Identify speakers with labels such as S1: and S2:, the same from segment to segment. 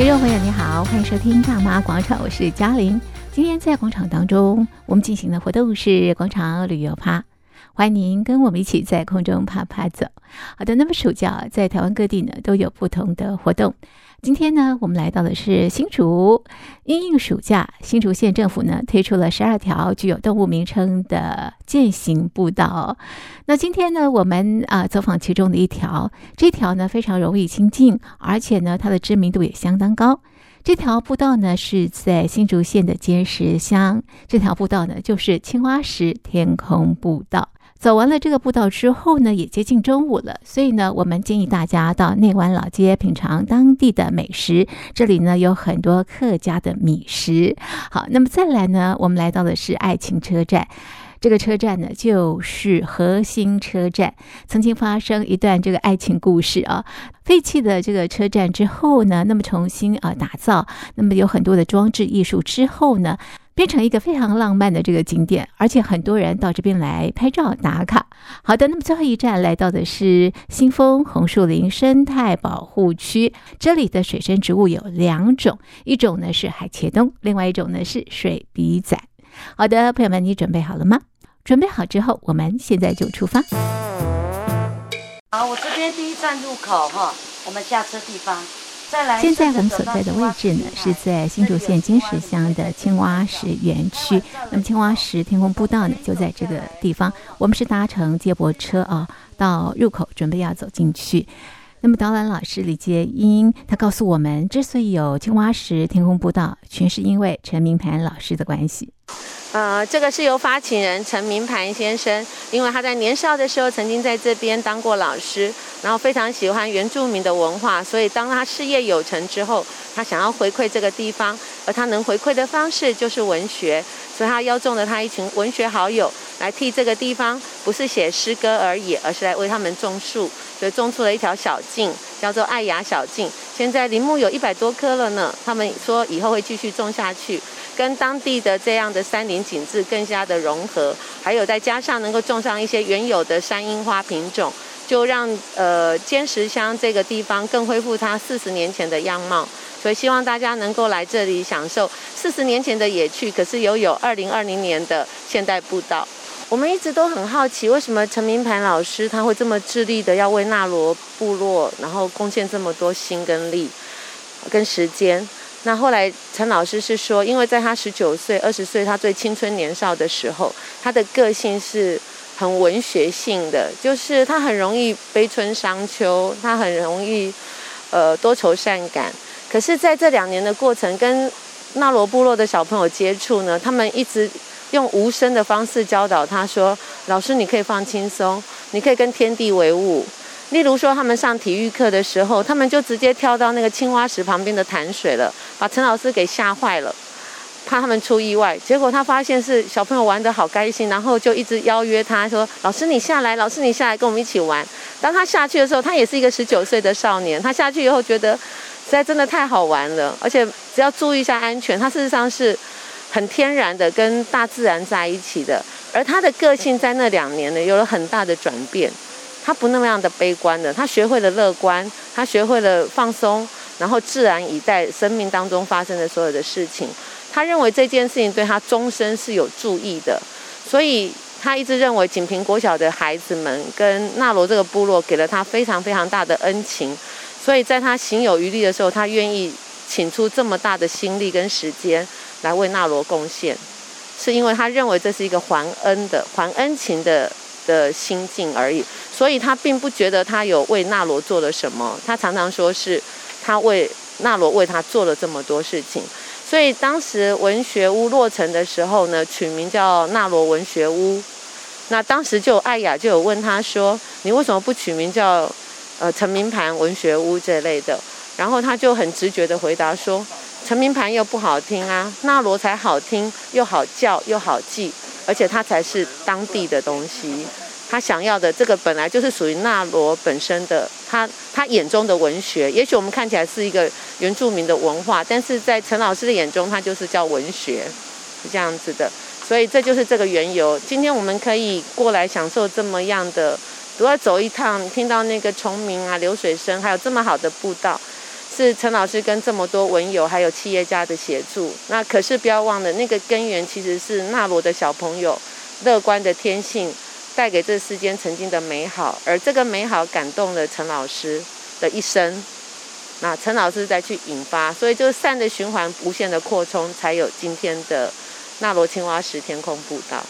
S1: 听众朋友，你好，欢迎收听《大妈广场》，我是嘉玲。今天在广场当中，我们进行的活动是广场旅游趴。欢迎您跟我们一起在空中爬爬走。好的，那么暑假在台湾各地呢都有不同的活动。今天呢，我们来到的是新竹。因应暑假，新竹县政府呢推出了十二条具有动物名称的健行步道。那今天呢，我们啊走访其中的一条，这条呢非常容易亲近，而且呢它的知名度也相当高。这条步道呢是在新竹县的尖石乡，这条步道呢就是青花石天空步道。走完了这个步道之后呢，也接近中午了，所以呢，我们建议大家到内湾老街品尝当地的美食。这里呢有很多客家的米食。好，那么再来呢，我们来到的是爱情车站。这个车站呢就是核心车站，曾经发生一段这个爱情故事啊。废弃的这个车站之后呢，那么重新啊打造，那么有很多的装置艺术之后呢。变成一个非常浪漫的这个景点，而且很多人到这边来拍照打卡。好的，那么最后一站来到的是新丰红树林生态保护区，这里的水生植物有两种，一种呢是海茄冬，另外一种呢是水笔仔。好的，朋友们，你准备好了吗？准备好之后，我们现在就出发。
S2: 好，我这边第一站入口哈，我们下车地方。
S1: 现在我们所在的位置呢，是在新竹县金石乡的青蛙石园区。那么青蛙石天空步道呢，就在这个地方。我们是搭乘接驳车啊，到入口准备要走进去。那么导览老师李杰英他告诉我们，之所以有青蛙石天空步道，全是因为陈明盘老师的关系。
S3: 呃，这个是由发起人陈明盘先生，因为他在年少的时候曾经在这边当过老师，然后非常喜欢原住民的文化，所以当他事业有成之后，他想要回馈这个地方，而他能回馈的方式就是文学，所以他邀中了他一群文学好友来替这个地方，不是写诗歌而已，而是来为他们种树，所以种出了一条小径，叫做爱雅小径，现在林木有一百多棵了呢，他们说以后会继续种下去。跟当地的这样的山林景致更加的融合，还有再加上能够种上一些原有的山樱花品种，就让呃尖石乡这个地方更恢复它四十年前的样貌。所以希望大家能够来这里享受四十年前的野趣，可是又有二零二零年的现代步道。我们一直都很好奇，为什么陈明盘老师他会这么致力的要为纳罗部落，然后贡献这么多心跟力跟时间。那后来，陈老师是说，因为在他十九岁、二十岁，他最青春年少的时候，他的个性是很文学性的，就是他很容易悲春伤秋，他很容易呃多愁善感。可是，在这两年的过程，跟纳罗部落的小朋友接触呢，他们一直用无声的方式教导他说：“老师，你可以放轻松，你可以跟天地为伍。”例如说，他们上体育课的时候，他们就直接跳到那个青蛙石旁边的潭水了，把陈老师给吓坏了，怕他们出意外。结果他发现是小朋友玩得好开心，然后就一直邀约他说：“老师你下来，老师你下来跟我们一起玩。”当他下去的时候，他也是一个十九岁的少年，他下去以后觉得实在真的太好玩了，而且只要注意一下安全，他事实上是很天然的跟大自然在一起的，而他的个性在那两年呢有了很大的转变。他不那么样的悲观的，他学会了乐观，他学会了放松，然后自然以待生命当中发生的所有的事情。他认为这件事情对他终身是有助益的，所以他一直认为锦屏国小的孩子们跟纳罗这个部落给了他非常非常大的恩情，所以在他行有余力的时候，他愿意请出这么大的心力跟时间来为纳罗贡献，是因为他认为这是一个还恩的、还恩情的的心境而已。所以他并不觉得他有为纳罗做了什么，他常常说是他为纳罗为他做了这么多事情。所以当时文学屋落成的时候呢，取名叫纳罗文学屋。那当时就艾雅就有问他说：“你为什么不取名叫呃陈明盘文学屋这类的？”然后他就很直觉的回答说：“陈明盘又不好听啊，纳罗才好听，又好叫又好记，而且它才是当地的东西。”他想要的这个本来就是属于纳罗本身的，他他眼中的文学，也许我们看起来是一个原住民的文化，但是在陈老师的眼中，他就是叫文学，是这样子的。所以这就是这个缘由。今天我们可以过来享受这么样的，都要走一趟，听到那个虫鸣啊、流水声，还有这么好的步道，
S4: 是陈老师跟这么多文友还有企业家的协助。那可是不要忘了，那个根源其实是纳罗的小朋友乐观的天性带给这世间曾经的美好，而这个美好感动了陈老师的一生。那陈老师再去引发，所以就善的循环，无限的扩充，才有今天的纳罗青蛙石天空步道。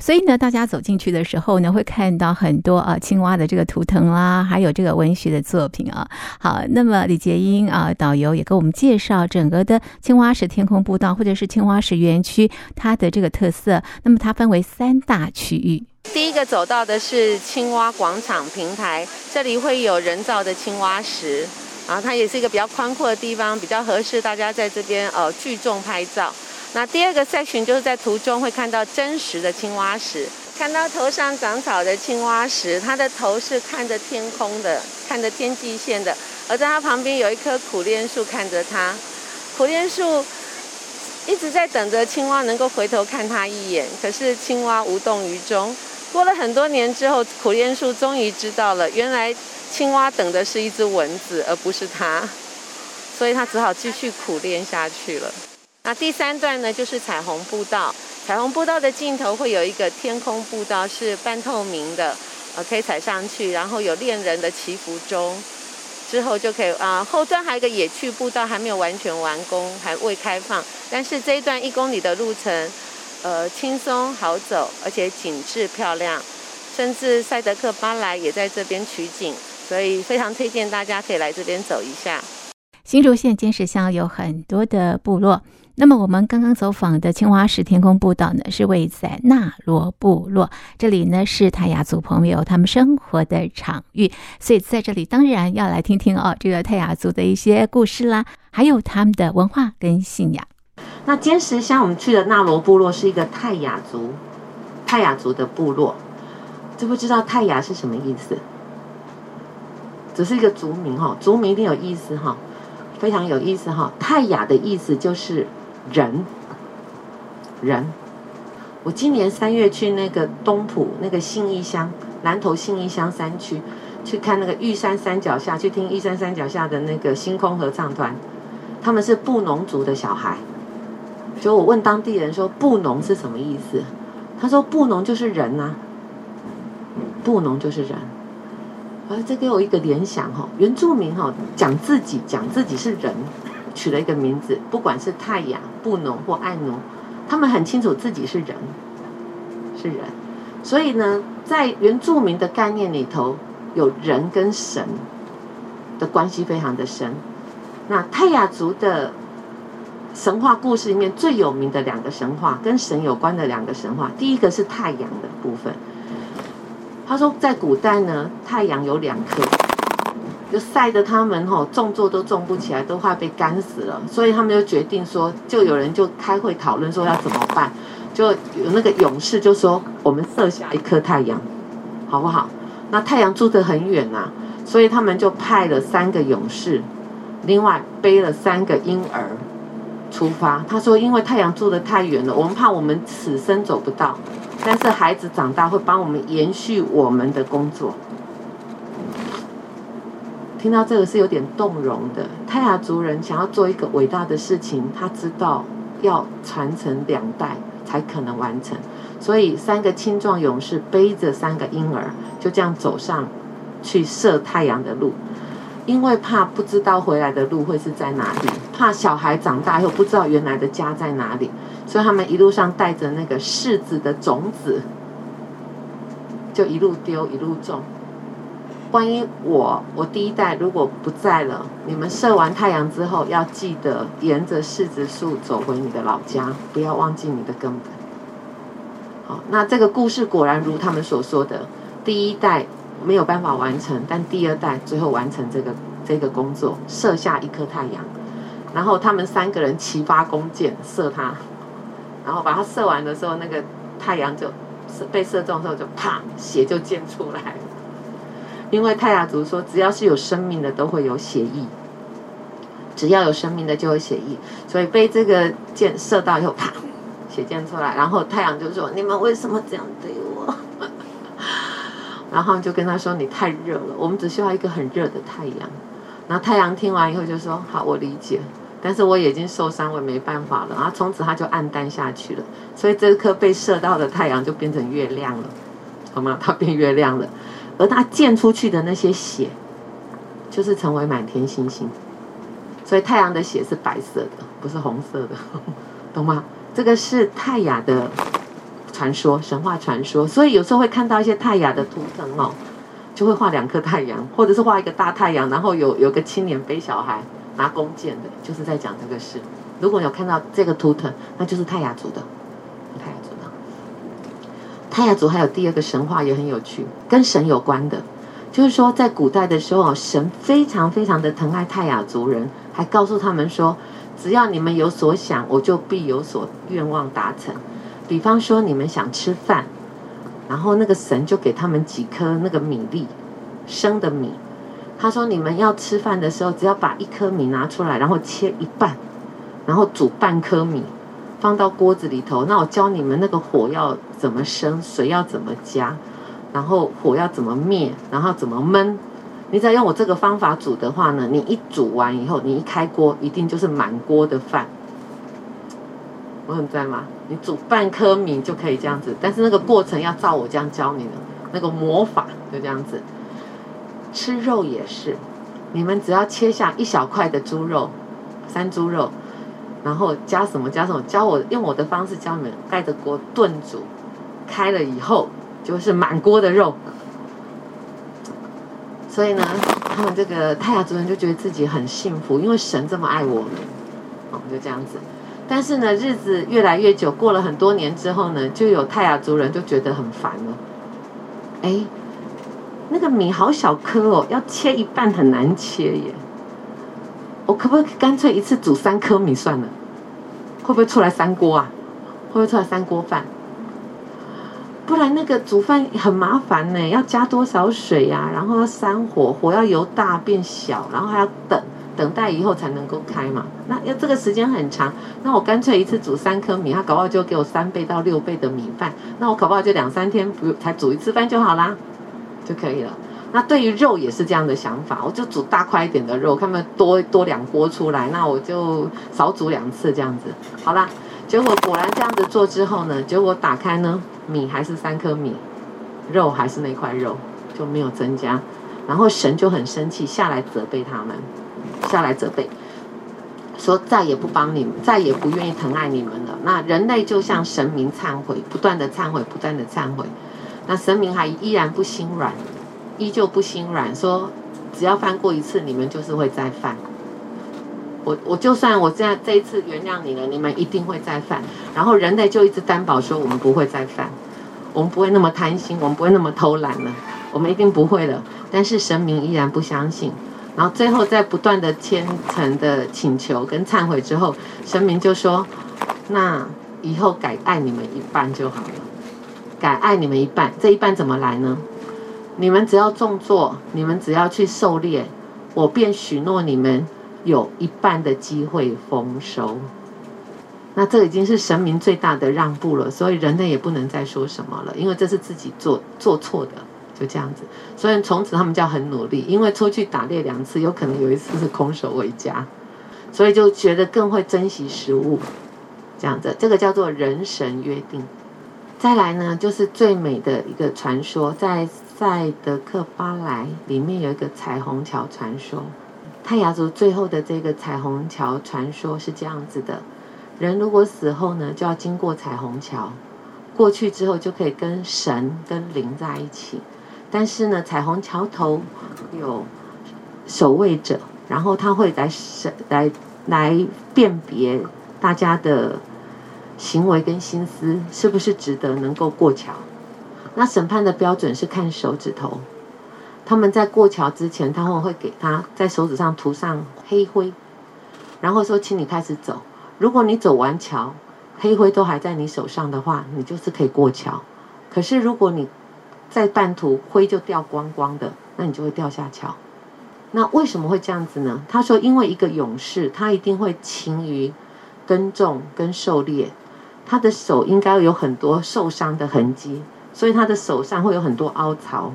S1: 所以呢，大家走进去的时候呢，会看到很多啊青蛙的这个图腾啦，还有这个文学的作品啊。好，那么李洁英啊导游也给我们介绍整个的青蛙石天空步道或者是青蛙石园区它的这个特色。那么它分为三大区域，
S4: 第一个走到的是青蛙广场平台，这里会有人造的青蛙石，然后它也是一个比较宽阔的地方，比较合适大家在这边呃聚众拍照。那第二个 section 就是在途中会看到真实的青蛙石，看到头上长草的青蛙石，它的头是看着天空的，看着天际线的，而在它旁边有一棵苦楝树看着它，苦楝树一直在等着青蛙能够回头看它一眼，可是青蛙无动于衷。过了很多年之后，苦楝树终于知道了，原来青蛙等的是一只蚊子，而不是它，所以它只好继续苦练下去了。那第三段呢，就是彩虹步道。彩虹步道的尽头会有一个天空步道，是半透明的，呃，可以踩上去，然后有恋人的祈福钟，之后就可以啊。后端还有一个野趣步道，还没有完全完工，还未开放。但是这一段一公里的路程，呃，轻松好走，而且景致漂亮，甚至赛德克巴莱也在这边取景，所以非常推荐大家可以来这边走一下。
S1: 新竹县尖石乡有很多的部落。那么我们刚刚走访的青蛙石天空步道呢，是位在纳罗部落，这里呢是泰雅族朋友他们生活的场域，所以在这里当然要来听听哦，这个泰雅族的一些故事啦，还有他们的文化跟信仰。
S3: 那尖石乡我们去的纳罗部落是一个泰雅族，泰雅族的部落，知不知道泰雅是什么意思？只是一个族名哈，族名一定有意思哈，非常有意思哈。泰雅的意思就是。人，人，我今年三月去那个东埔那个信义乡南投信义乡山区，去看那个玉山山脚下，去听玉山山脚下的那个星空合唱团，他们是布农族的小孩。就我问当地人说布农是什么意思，他说布农就是人呐、啊，布农就是人。啊，这给我一个联想哈，原住民哈讲自己讲自己是人。取了一个名字，不管是太阳、布农或爱农，他们很清楚自己是人，是人。所以呢，在原住民的概念里头，有人跟神的关系非常的深。那泰雅族的神话故事里面最有名的两个神话，跟神有关的两个神话，第一个是太阳的部分。他说，在古代呢，太阳有两颗。就晒得他们吼种作都种不起来，都快被干死了。所以他们就决定说，就有人就开会讨论说要怎么办。就有那个勇士就说：“我们设下一颗太阳，好不好？”那太阳住得很远呐、啊，所以他们就派了三个勇士，另外背了三个婴儿出发。他说：“因为太阳住得太远了，我们怕我们此生走不到，但是孩子长大会帮我们延续我们的工作。”听到这个是有点动容的。泰雅族人想要做一个伟大的事情，他知道要传承两代才可能完成，所以三个青壮勇士背着三个婴儿，就这样走上去射太阳的路，因为怕不知道回来的路会是在哪里，怕小孩长大以后不知道原来的家在哪里，所以他们一路上带着那个柿子的种子，就一路丢一路种。万一我我第一代如果不在了，你们射完太阳之后，要记得沿着柿子树走回你的老家，不要忘记你的根本。好，那这个故事果然如他们所说的，第一代没有办法完成，但第二代最后完成这个这个工作，射下一颗太阳，然后他们三个人齐发弓箭射它，然后把它射完的时候，那个太阳就被射中之后就啪，血就溅出来。因为泰雅族说，只要是有生命的都会有血意，只要有生命的就有血意，所以被这个箭射到以后，啪，血溅出来，然后太阳就说：“你们为什么这样对我？” 然后就跟他说：“你太热了，我们只需要一个很热的太阳。”然后太阳听完以后就说：“好，我理解，但是我已经受伤，我也没办法了。”然后从此他就黯淡下去了。所以这颗被射到的太阳就变成月亮了，好吗？它变月亮了，而它溅出去的那些血，就是成为满天星星。所以太阳的血是白色的，不是红色的，懂吗？这个是泰雅的传说，神话传说。所以有时候会看到一些泰雅的图腾哦，就会画两颗太阳，或者是画一个大太阳，然后有有个青年背小孩拿弓箭的，就是在讲这个事。如果有看到这个图腾，那就是泰雅族的。泰雅族，还有第二个神话也很有趣，跟神有关的，就是说在古代的时候，神非常非常的疼爱泰雅族人。还告诉他们说，只要你们有所想，我就必有所愿望达成。比方说，你们想吃饭，然后那个神就给他们几颗那个米粒，生的米。他说，你们要吃饭的时候，只要把一颗米拿出来，然后切一半，然后煮半颗米，放到锅子里头。那我教你们那个火要怎么生，水要怎么加，然后火要怎么灭，然后怎么焖。你只要用我这个方法煮的话呢，你一煮完以后，你一开锅，一定就是满锅的饭。我很在吗？你煮半颗米就可以这样子，但是那个过程要照我这样教你的，那个魔法就这样子。吃肉也是，你们只要切下一小块的猪肉，山猪肉，然后加什么加什么，教我用我的方式教你们，盖着锅炖煮，开了以后就是满锅的肉。所以呢，他们这个泰雅族人就觉得自己很幸福，因为神这么爱我们，哦，就这样子。但是呢，日子越来越久，过了很多年之后呢，就有泰雅族人就觉得很烦了。哎，那个米好小颗哦，要切一半很难切耶。我可不可以干脆一次煮三颗米算了？会不会出来三锅啊？会不会出来三锅饭？不然那个煮饭很麻烦呢，要加多少水呀？然后要三火，火要由大变小，然后还要等等待以后才能够开嘛。那要这个时间很长，那我干脆一次煮三颗米，他搞不好就给我三倍到六倍的米饭，那我搞不好就两三天不才煮一次饭就好啦，就可以了。那对于肉也是这样的想法，我就煮大块一点的肉，看不多多两锅出来，那我就少煮两次这样子，好啦。结果果然这样子做之后呢，结果打开呢，米还是三颗米，肉还是那块肉，就没有增加。然后神就很生气，下来责备他们，下来责备，说再也不帮你们，再也不愿意疼爱你们了。那人类就向神明忏悔，不断的忏悔，不断的忏悔。那神明还依然不心软，依旧不心软，说只要犯过一次，你们就是会再犯。我我就算我这样这一次原谅你了，你们一定会再犯。然后人类就一直担保说我们不会再犯，我们不会那么贪心，我们不会那么偷懒了，我们一定不会了。但是神明依然不相信。然后最后在不断的虔诚的请求跟忏悔之后，神明就说：“那以后改爱你们一半就好了，改爱你们一半。这一半怎么来呢？你们只要种作，你们只要去狩猎，我便许诺你们。”有一半的机会丰收，那这已经是神明最大的让步了，所以人类也不能再说什么了，因为这是自己做做错的，就这样子。所以从此他们就很努力，因为出去打猎两次，有可能有一次是空手回家，所以就觉得更会珍惜食物，这样子。这个叫做人神约定。再来呢，就是最美的一个传说，在在德克巴莱里面有一个彩虹桥传说。泰雅族最后的这个彩虹桥传说是这样子的：人如果死后呢，就要经过彩虹桥，过去之后就可以跟神跟灵在一起。但是呢，彩虹桥头有守卫者，然后他会来审来来辨别大家的行为跟心思是不是值得能够过桥。那审判的标准是看手指头。他们在过桥之前，他们会给他在手指上涂上黑灰，然后说：“请你开始走。如果你走完桥，黑灰都还在你手上的话，你就是可以过桥。可是如果你在半途灰就掉光光的，那你就会掉下桥。那为什么会这样子呢？他说：因为一个勇士，他一定会勤于耕种跟狩猎，他的手应该有很多受伤的痕迹，所以他的手上会有很多凹槽。”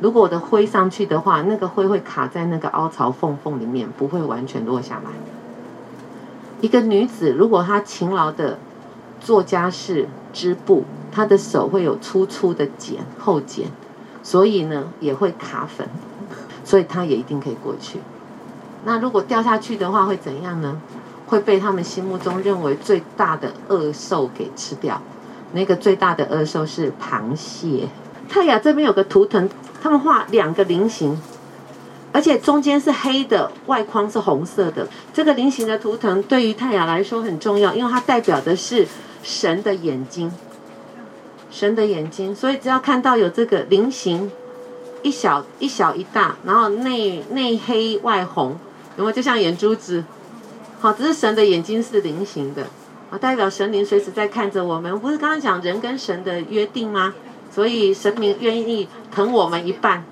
S3: 如果我的灰上去的话，那个灰会卡在那个凹槽缝缝里面，不会完全落下来。一个女子如果她勤劳的做家事、织布，她的手会有粗粗的茧、厚茧，所以呢也会卡粉，所以她也一定可以过去。那如果掉下去的话会怎样呢？会被他们心目中认为最大的恶兽给吃掉。那个最大的恶兽是螃蟹。泰雅这边有个图腾，他们画两个菱形，而且中间是黑的，外框是红色的。这个菱形的图腾对于泰雅来说很重要，因为它代表的是神的眼睛，神的眼睛。所以只要看到有这个菱形，一小一小一大，然后内内黑外红。有没有就像眼珠子？好，只是神的眼睛是菱形的，啊，代表神灵随时在看着我们。不是刚刚讲人跟神的约定吗？所以神明愿意疼我们一半，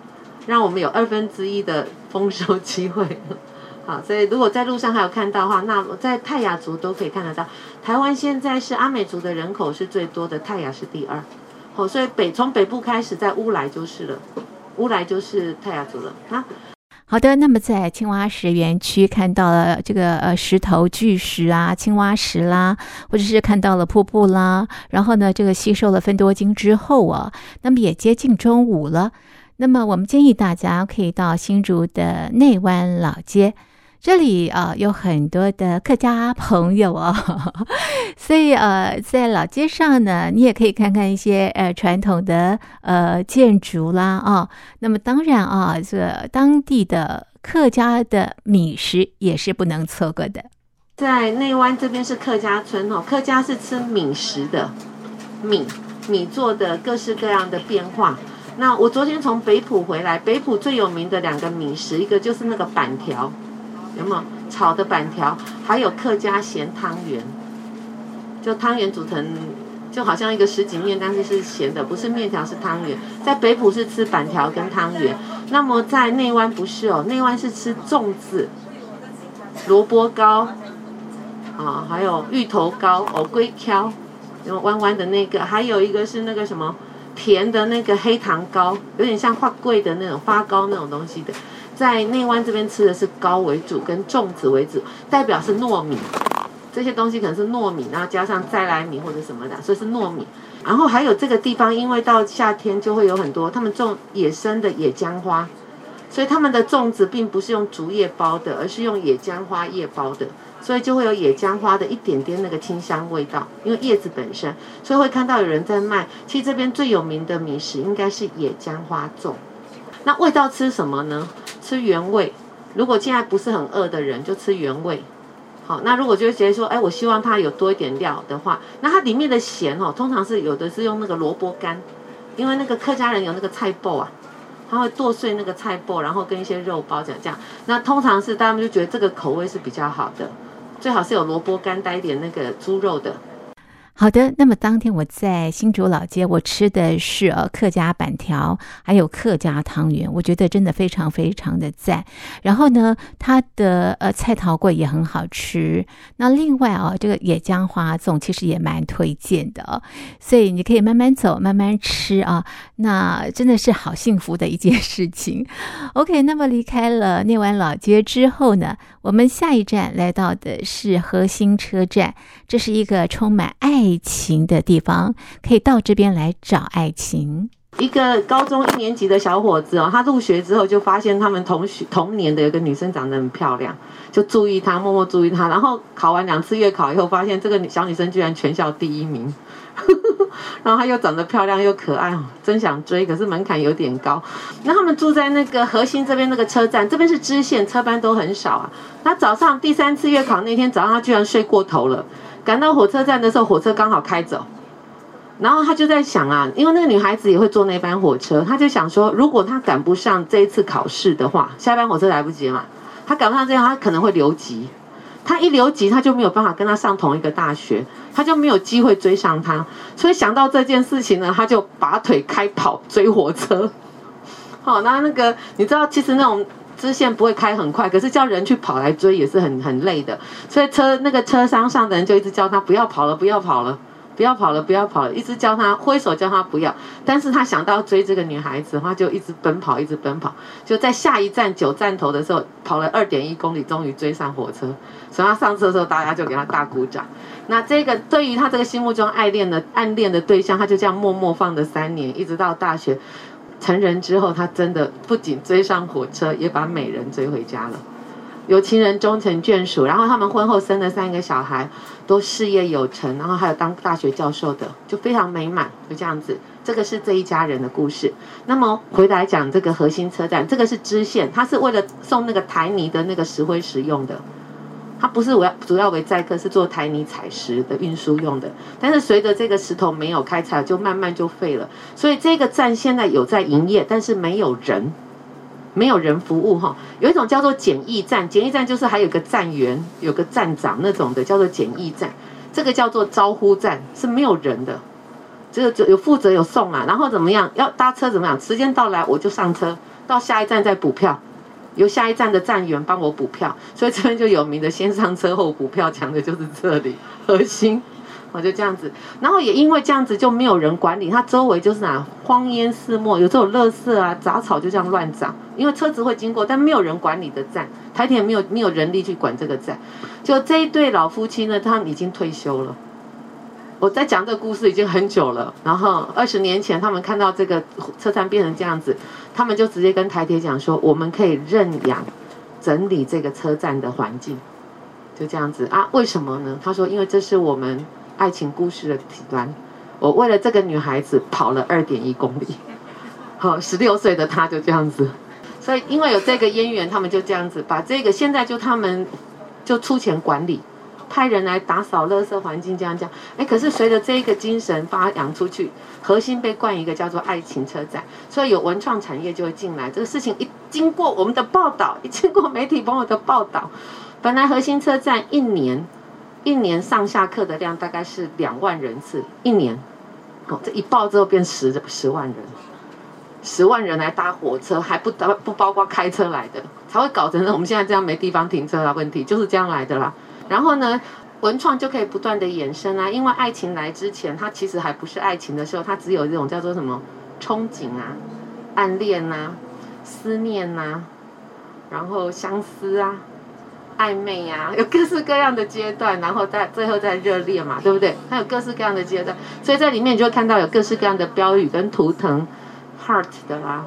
S3: 让我们有二分之一的丰收 机会。好，所以如果在路上还有看到的话，那在泰雅族都可以看得到。台湾现在是阿美族的人口是最多的，泰雅是第二。好，所以北从北部开始，在乌来就是了，乌来就是泰雅族了啊。
S1: 好的，那么在青蛙石园区看到了这个呃石头巨石啊，青蛙石啦，或者是看到了瀑布啦，然后呢，这个吸收了分多精之后啊，那么也接近中午了，那么我们建议大家可以到新竹的内湾老街。这里啊有很多的客家朋友哦，所以呃在老街上呢，你也可以看看一些呃传统的呃建筑啦啊。那么当然啊，这当地的客家的米食也是不能错过的。
S3: 在内湾这边是客家村哦，客家是吃米食的，米米做的各式各样的变化。那我昨天从北埔回来，北埔最有名的两个米食，一个就是那个板条。有没有炒的板条？还有客家咸汤圆，就汤圆煮成就好像一个什锦面，但是是咸的，不是面条，是汤圆。在北埔是吃板条跟汤圆，那么在内湾不是哦，内湾是吃粽子、萝卜糕啊，还有芋头糕、藕龟壳，有弯弯的那个，还有一个是那个什么甜的那个黑糖糕，有点像花桂的那种发糕那种东西的。在内湾这边吃的是糕为主，跟粽子为主，代表是糯米，这些东西可能是糯米，然后加上再来米或者什么的，所以是糯米。然后还有这个地方，因为到夏天就会有很多他们种野生的野姜花，所以他们的粽子并不是用竹叶包的，而是用野姜花叶包的，所以就会有野姜花的一点点那个清香味道，因为叶子本身，所以会看到有人在卖。其实这边最有名的米食应该是野姜花粽。那味道吃什么呢？吃原味。如果现在不是很饿的人，就吃原味。好，那如果就觉得说，哎，我希望它有多一点料的话，那它里面的咸哦，通常是有的是用那个萝卜干，因为那个客家人有那个菜脯啊，他会剁碎那个菜脯，然后跟一些肉包这样这样。那通常是他们就觉得这个口味是比较好的，最好是有萝卜干带一点那个猪肉的。
S1: 好的，那么当天我在新竹老街，我吃的是呃客家板条，还有客家汤圆，我觉得真的非常非常的赞。然后呢，它的呃菜头粿也很好吃。那另外啊，这个野姜花粽其实也蛮推荐的，哦所以你可以慢慢走，慢慢吃啊。那真的是好幸福的一件事情。OK，那么离开了内湾老街之后呢，我们下一站来到的是核心车站，这是一个充满。爱情的地方，可以到这边来找爱情。
S3: 一个高中一年级的小伙子哦，他入学之后就发现他们同学同年的有个女生长得很漂亮，就注意她，默默注意她。然后考完两次月考以后，发现这个小女生居然全校第一名。然后她又长得漂亮又可爱哦，真想追，可是门槛有点高。那他们住在那个核心这边那个车站，这边是支线，车班都很少啊。那早上第三次月考那天早上，他居然睡过头了。赶到火车站的时候，火车刚好开走，然后他就在想啊，因为那个女孩子也会坐那班火车，他就想说，如果他赶不上这一次考试的话，下班火车来不及嘛，他赶不上这样，他可能会留级，他一留级，他就没有办法跟他上同一个大学，他就没有机会追上他，所以想到这件事情呢，他就拔腿开跑追火车。好，那那个你知道，其实那种。支线不会开很快，可是叫人去跑来追也是很很累的，所以车那个车厢上的人就一直叫他不要跑了，不要跑了，不要跑了，不要跑了，一直叫他挥手叫他不要。但是他想到追这个女孩子，他就一直奔跑，一直奔跑。就在下一站九站头的时候，跑了二点一公里，终于追上火车。所以他上车的时候，大家就给他大鼓掌。那这个对于他这个心目中爱恋的暗恋的对象，他就这样默默放了三年，一直到大学成人之后，他真的不仅追上火车，也把美人追回家了。有情人终成眷属，然后他们婚后生了三个小孩，都事业有成，然后还有当大学教授的，就非常美满，就这样子。这个是这一家人的故事。那么回来讲这个核心车站，这个是支线，它是为了送那个台泥的那个石灰石用的，它不是主要主要为载客，是做台泥采石的运输用的。但是随着这个石头没有开采，就慢慢就废了，所以这个站现在有在营业，但是没有人。没有人服务哈，有一种叫做简易站，简易站就是还有个站员、有个站长那种的，叫做简易站。这个叫做招呼站，是没有人的，只有就有负责有送啊，然后怎么样要搭车怎么样，时间到来我就上车，到下一站再补票，由下一站的站员帮我补票，所以这边就有名的先上车后补票，讲的就是这里核心。我就这样子，然后也因为这样子就没有人管理，它周围就是哪荒烟四漠，有这种垃圾啊、杂草就这样乱长，因为车子会经过，但没有人管理的站，台铁没有没有人力去管这个站。就这一对老夫妻呢，他们已经退休了。我在讲这个故事已经很久了，然后二十年前他们看到这个车站变成这样子，他们就直接跟台铁讲说，我们可以认养整理这个车站的环境，就这样子啊？为什么呢？他说，因为这是我们。爱情故事的体端，我为了这个女孩子跑了二点一公里，好，十六岁的她就这样子，所以因为有这个渊源，他们就这样子把这个现在就他们就出钱管理，派人来打扫垃圾环境，这样这样。哎，可是随着这个精神发扬出去，核心被冠一个叫做爱情车站，所以有文创产业就会进来。这个事情一经过我们的报道，一经过媒体朋友的报道，本来核心车站一年。一年上下课的量大概是两万人次，一年，哦，这一报之后变十十万人，十万人来搭火车，还不不不包括开车来的，才会搞成我们现在这样没地方停车的问题，就是这样来的啦。然后呢，文创就可以不断的衍生啊，因为爱情来之前，它其实还不是爱情的时候，它只有这种叫做什么憧憬啊、暗恋啊、思念啊，然后相思啊。暧昧呀、有各式各样的阶段，然后在最后在热烈嘛，对不对？它有各式各样的阶段，所以在里面你就会看到有各式各样的标语跟图腾，heart 的啦。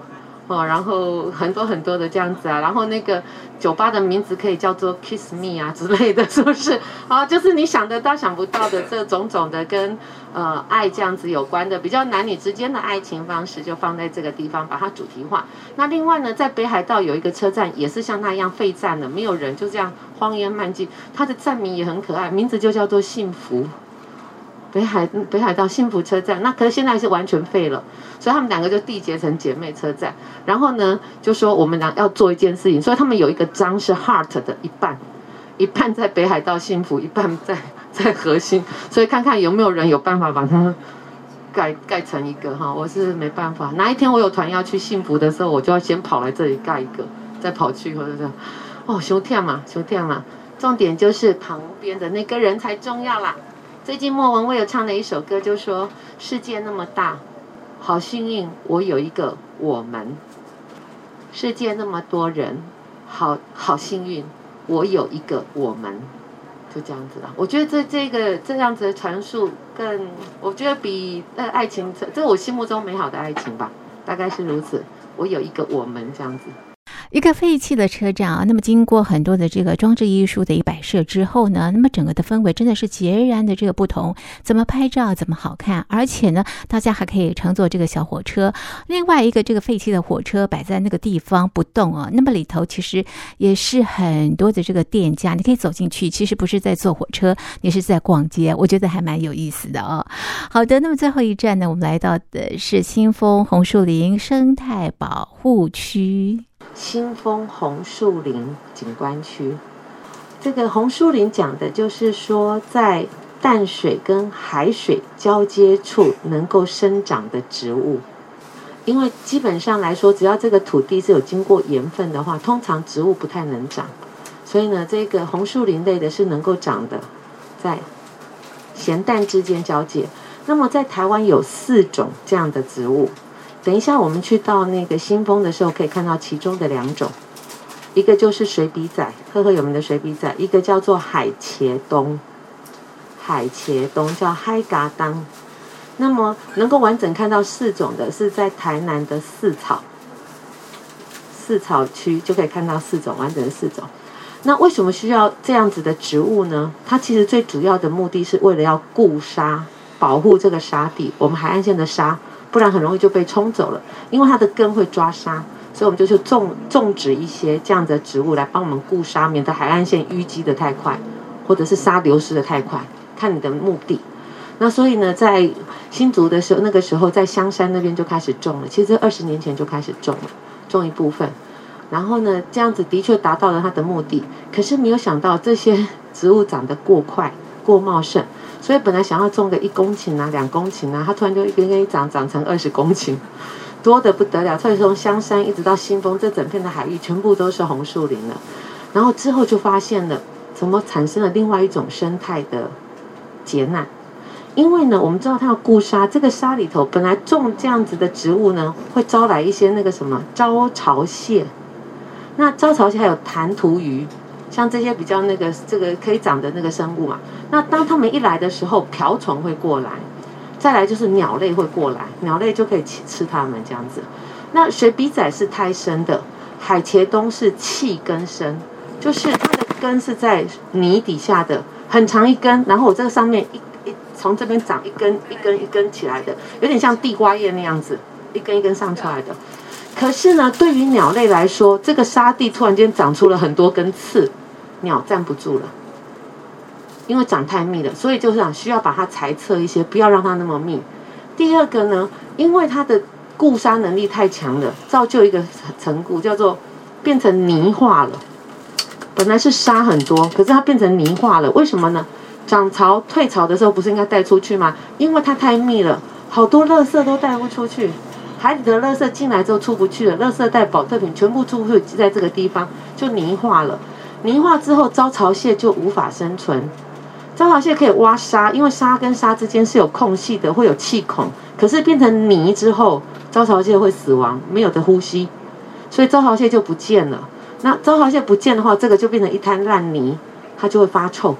S3: 哦，然后很多很多的这样子啊，然后那个酒吧的名字可以叫做 Kiss Me 啊之类的，是不是？啊，就是你想得到想不到的这种种的跟呃爱这样子有关的，比较男女之间的爱情方式，就放在这个地方把它主题化。那另外呢，在北海道有一个车站，也是像那样废站的，没有人，就这样荒烟漫径，它的站名也很可爱，名字就叫做幸福。北海北海道幸福车站，那可是现在是完全废了，所以他们两个就缔结成姐妹车站。然后呢，就说我们俩要做一件事情，所以他们有一个章是 heart 的一半，一半在北海道幸福，一半在在核心。所以看看有没有人有办法把它盖盖成一个哈，我是没办法。哪一天我有团要去幸福的时候，我就要先跑来这里盖一个，再跑去或者这样。哦，胸跳嘛，胸跳嘛，重点就是旁边的那个人才重要啦。最近莫文蔚有唱的一首歌，就说世界那么大，好幸运我有一个我们。世界那么多人，好好幸运我有一个我们，就这样子了。我觉得这这个这样子的传述更，我觉得比呃爱情这我心目中美好的爱情吧，大概是如此。我有一个我们这样子。
S1: 一个废弃的车站啊，那么经过很多的这个装置艺术的一摆设之后呢，那么整个的氛围真的是截然的这个不同。怎么拍照怎么好看，而且呢，大家还可以乘坐这个小火车。另外一个这个废弃的火车摆在那个地方不动啊，那么里头其实也是很多的这个店家，你可以走进去，其实不是在坐火车，你是在逛街，我觉得还蛮有意思的哦。好的，那么最后一站呢，我们来到的是新丰红树林生态保护区。
S3: 新丰红树林景观区，这个红树林讲的就是说，在淡水跟海水交接处能够生长的植物。因为基本上来说，只要这个土地是有经过盐分的话，通常植物不太能长。所以呢，这个红树林类的是能够长的，在咸淡之间交界。那么在台湾有四种这样的植物，等一下我们去到那个新丰的时候，可以看到其中的两种，一个就是水笔仔，赫赫有名的水笔仔，一个叫做海茄冬，海茄冬叫嗨嘎当。那么能够完整看到四种的是在台南的四草，四草区就可以看到四种完整的四种。那为什么需要这样子的植物呢？它其实最主要的目的是为了要固沙。保护这个沙地，我们海岸线的沙，不然很容易就被冲走了。因为它的根会抓沙，所以我们就去种种植一些这样的植物来帮我们固沙，免得海岸线淤积的太快，或者是沙流失的太快。看你的目的。那所以呢，在新竹的时候，那个时候在香山那边就开始种了。其实二十年前就开始种了，种一部分。然后呢，这样子的确达到了它的目的。可是没有想到这些植物长得过快、过茂盛。所以本来想要种个一公顷啊、两公顷啊，它突然就一根根一长长成二十公顷，多得不得了。所以从香山一直到新丰，这整片的海域全部都是红树林了。然后之后就发现了，怎么产生了另外一种生态的劫难？因为呢，我们知道它要固沙，这个沙里头本来种这样子的植物呢，会招来一些那个什么招潮蟹。那招潮蟹还有弹涂鱼。像这些比较那个这个可以长的那个生物嘛，那当它们一来的时候，瓢虫会过来，再来就是鸟类会过来，鸟类就可以吃吃它们这样子。那水笔仔是胎生的，海茄冬是气根生，就是它的根是在泥底下的，很长一根，然后我这个上面一一从这边长一根一根一根起来的，有点像地瓜叶那样子，一根一根上出来的。可是呢，对于鸟类来说，这个沙地突然间长出了很多根刺，鸟站不住了，因为长太密了，所以就是想需要把它裁撤一些，不要让它那么密。第二个呢，因为它的固沙能力太强了，造就一个成固，叫做变成泥化了。本来是沙很多，可是它变成泥化了，为什么呢？涨潮退潮的时候不是应该带出去吗？因为它太密了，好多垃圾都带不出去。海里的垃圾进来之后出不去了，垃圾带、保特瓶全部出不去，在这个地方就泥化了。泥化之后，招潮蟹就无法生存。招潮蟹可以挖沙，因为沙跟沙之间是有空隙的，会有气孔。可是变成泥之后，招潮蟹会死亡，没有的呼吸，所以招潮蟹就不见了。那招潮蟹不见的话，这个就变成一滩烂泥，它就会发臭。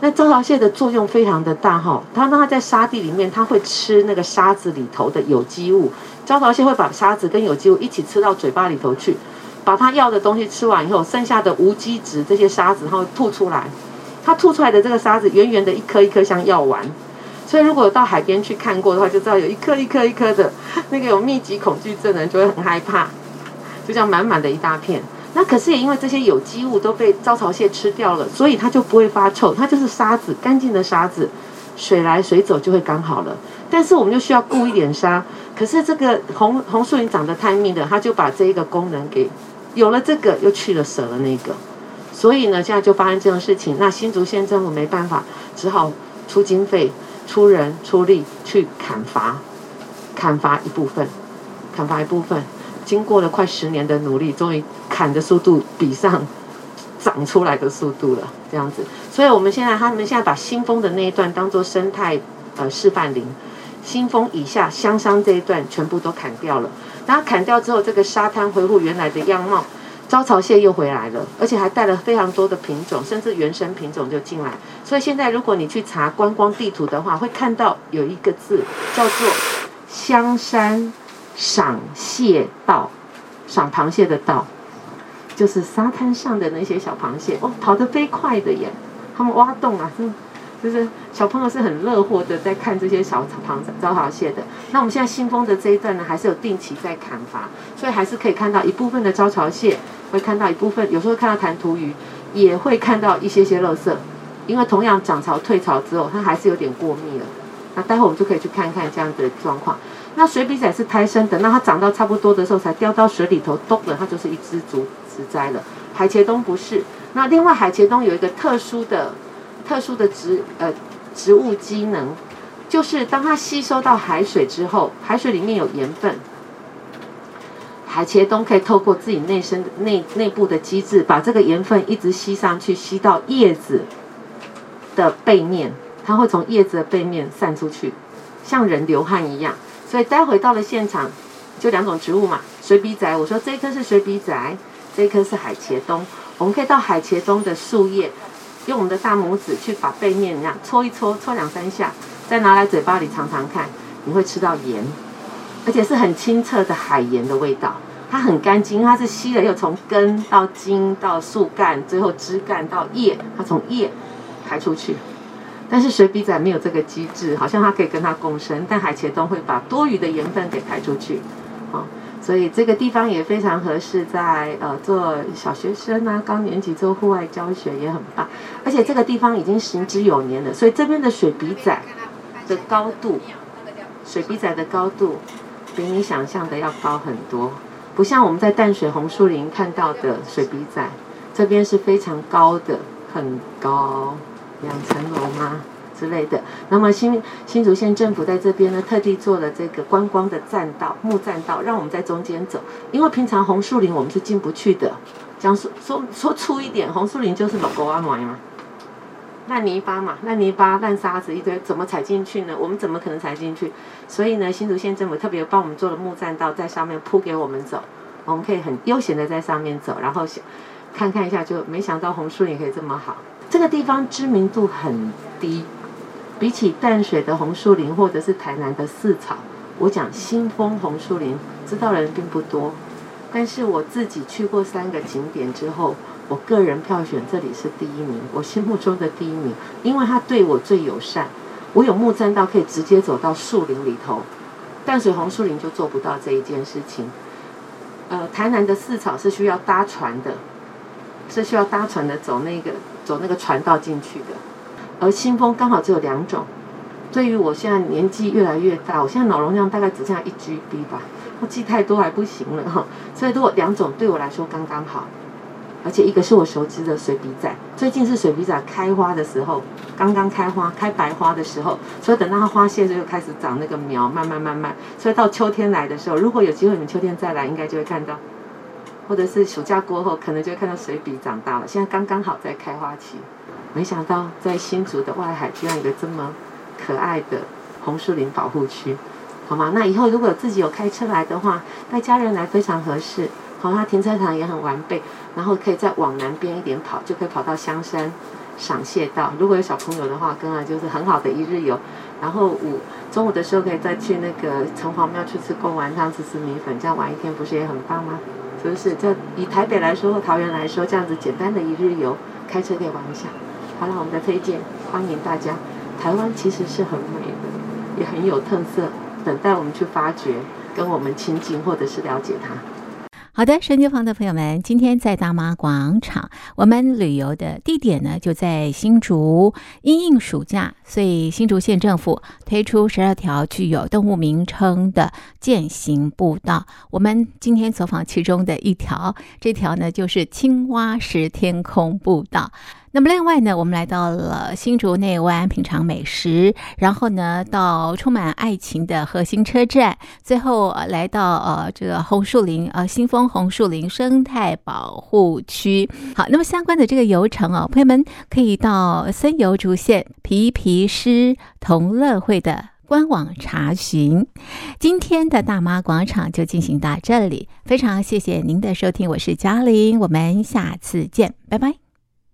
S3: 那招潮蟹的作用非常的大哈，它让它在沙地里面，它会吃那个沙子里头的有机物。招潮蟹会把沙子跟有机物一起吃到嘴巴里头去，把它要的东西吃完以后，剩下的无机质这些沙子它会吐出来。它吐出来的这个沙子圆圆的，一颗一颗像药丸。所以如果到海边去看过的话，就知道有一颗一颗一颗的，那个有密集恐惧症的人就会很害怕，就这样满满的一大片。那可是也因为这些有机物都被招潮蟹吃掉了，所以它就不会发臭，它就是沙子，干净的沙子，水来水走就会刚好了。但是我们就需要固一点沙，可是这个红红树林长得太密了，它就把这一个功能给有了，这个又去了舍了那个，所以呢，现在就发生这种事情。那新竹县政府没办法，只好出经费、出人、出力去砍伐，砍伐一部分，砍伐一部分。经过了快十年的努力，终于砍的速度比上长出来的速度了，这样子。所以我们现在，他们现在把新丰的那一段当做生态呃示范林，新丰以下香山这一段全部都砍掉了。然后砍掉之后，这个沙滩恢复原来的样貌，招潮蟹又回来了，而且还带了非常多的品种，甚至原生品种就进来。所以现在如果你去查观光地图的话，会看到有一个字叫做香山。赏蟹道，赏螃蟹的道，就是沙滩上的那些小螃蟹哦，跑得飞快的耶！他们挖洞啊，是，就是小朋友是很乐活的在看这些小螃招潮蟹的。那我们现在新丰的这一段呢，还是有定期在砍伐，所以还是可以看到一部分的招潮蟹，会看到一部分，有时候看到弹涂鱼，也会看到一些些垃圾，因为同样涨潮退潮之后，它还是有点过密了。那待会我们就可以去看看这样的状况。那水笔仔是胎生的，那它长到差不多的时候才掉到水里头，咚了，它就是一只竹子栽了。海茄冬不是。那另外海茄冬有一个特殊的、特殊的植呃植物机能，就是当它吸收到海水之后，海水里面有盐分，海茄冬可以透过自己内生内内部的机制，把这个盐分一直吸上去，吸到叶子的背面。它会从叶子的背面散出去，像人流汗一样。所以待会到了现场，就两种植物嘛，水笔仔。我说这一棵是水笔仔，这一棵是海茄冬。我们可以到海茄冬的树叶，用我们的大拇指去把背面那样搓一搓，搓两三下，再拿来嘴巴里尝尝看，你会吃到盐，而且是很清澈的海盐的味道。它很干净，它是吸了又从根到茎到树干，最后枝干到叶，它从叶排出去。但是水笔仔没有这个机制，好像它可以跟它共生，但海茄冬会把多余的盐分给排出去，哦，所以这个地方也非常合适在呃做小学生啊，高年级做户外教学也很棒。而且这个地方已经行之有年了，所以这边的水笔仔的高度，水笔仔的高度比你想象的要高很多。不像我们在淡水红树林看到的水笔仔，这边是非常高的，很高，两层楼吗之类的。那么新新竹县政府在这边呢，特地做了这个观光的栈道，木栈道，让我们在中间走。因为平常红树林我们是进不去的，讲说说说粗一点，红树林就是老沟啊嘛嘛，烂泥巴嘛，烂泥巴、烂沙子一堆，怎么踩进去呢？我们怎么可能踩进去？所以呢，新竹县政府特别帮我们做了木栈道，在上面铺给我们走，我们可以很悠闲的在上面走，然后想看看一下，就没想到红树林可以这么好。这个地方知名度很低，比起淡水的红树林或者是台南的四草，我讲新丰红树林知道的人并不多。但是我自己去过三个景点之后，我个人票选这里是第一名，我心目中的第一名，因为它对我最友善。我有木栈道可以直接走到树林里头，淡水红树林就做不到这一件事情。呃，台南的四草是需要搭船的，是需要搭船的走那个。走那个船道进去的，而新风刚好只有两种。对于我现在年纪越来越大，我现在脑容量大概只剩下一 GB 吧，我记太多还不行了哈。所以如果两种对我来说刚刚好，而且一个是我熟知的水笔仔，最近是水笔仔开花的时候，刚刚开花开白花的时候，所以等到它花谢就开始长那个苗，慢慢慢慢，所以到秋天来的时候，如果有机会你们秋天再来，应该就会看到。或者是暑假过后，可能就会看到水笔长大了。现在刚刚好在开花期，没想到在新竹的外海居然有个这么可爱的红树林保护区，好吗？那以后如果自己有开车来的话，带家人来非常合适。好，它停车场也很完备，然后可以再往南边一点跑，就可以跑到香山赏蟹道。如果有小朋友的话，当然就是很好的一日游。然后午中午的时候可以再去那个城隍庙去吃贡丸汤，吃吃米粉，这样玩一天不是也很棒吗？是不是？这以台北来说或桃园来说，这样子简单的一日游，开车可以玩一下。好了，我们的推荐，欢迎大家。台湾其实是很美的，也很有特色，等待我们去发掘，跟我们亲近或者是了解它。
S1: 好的，收音机旁的朋友们，今天在大妈广场，我们旅游的地点呢就在新竹。因应暑假，所以新竹县政府推出十二条具有动物名称的健行步道。我们今天走访其中的一条，这条呢就是青蛙石天空步道。那么另外呢，我们来到了新竹内湾品尝美食，然后呢到充满爱情的核心车站，最后来到呃这个红树林呃新丰红树林生态保护区。好，那么相关的这个游程哦，朋友们可以到森游竹县皮皮狮同乐会的官网查询。今天的大妈广场就进行到这里，非常谢谢您的收听，我是嘉玲，我们下次见，拜拜。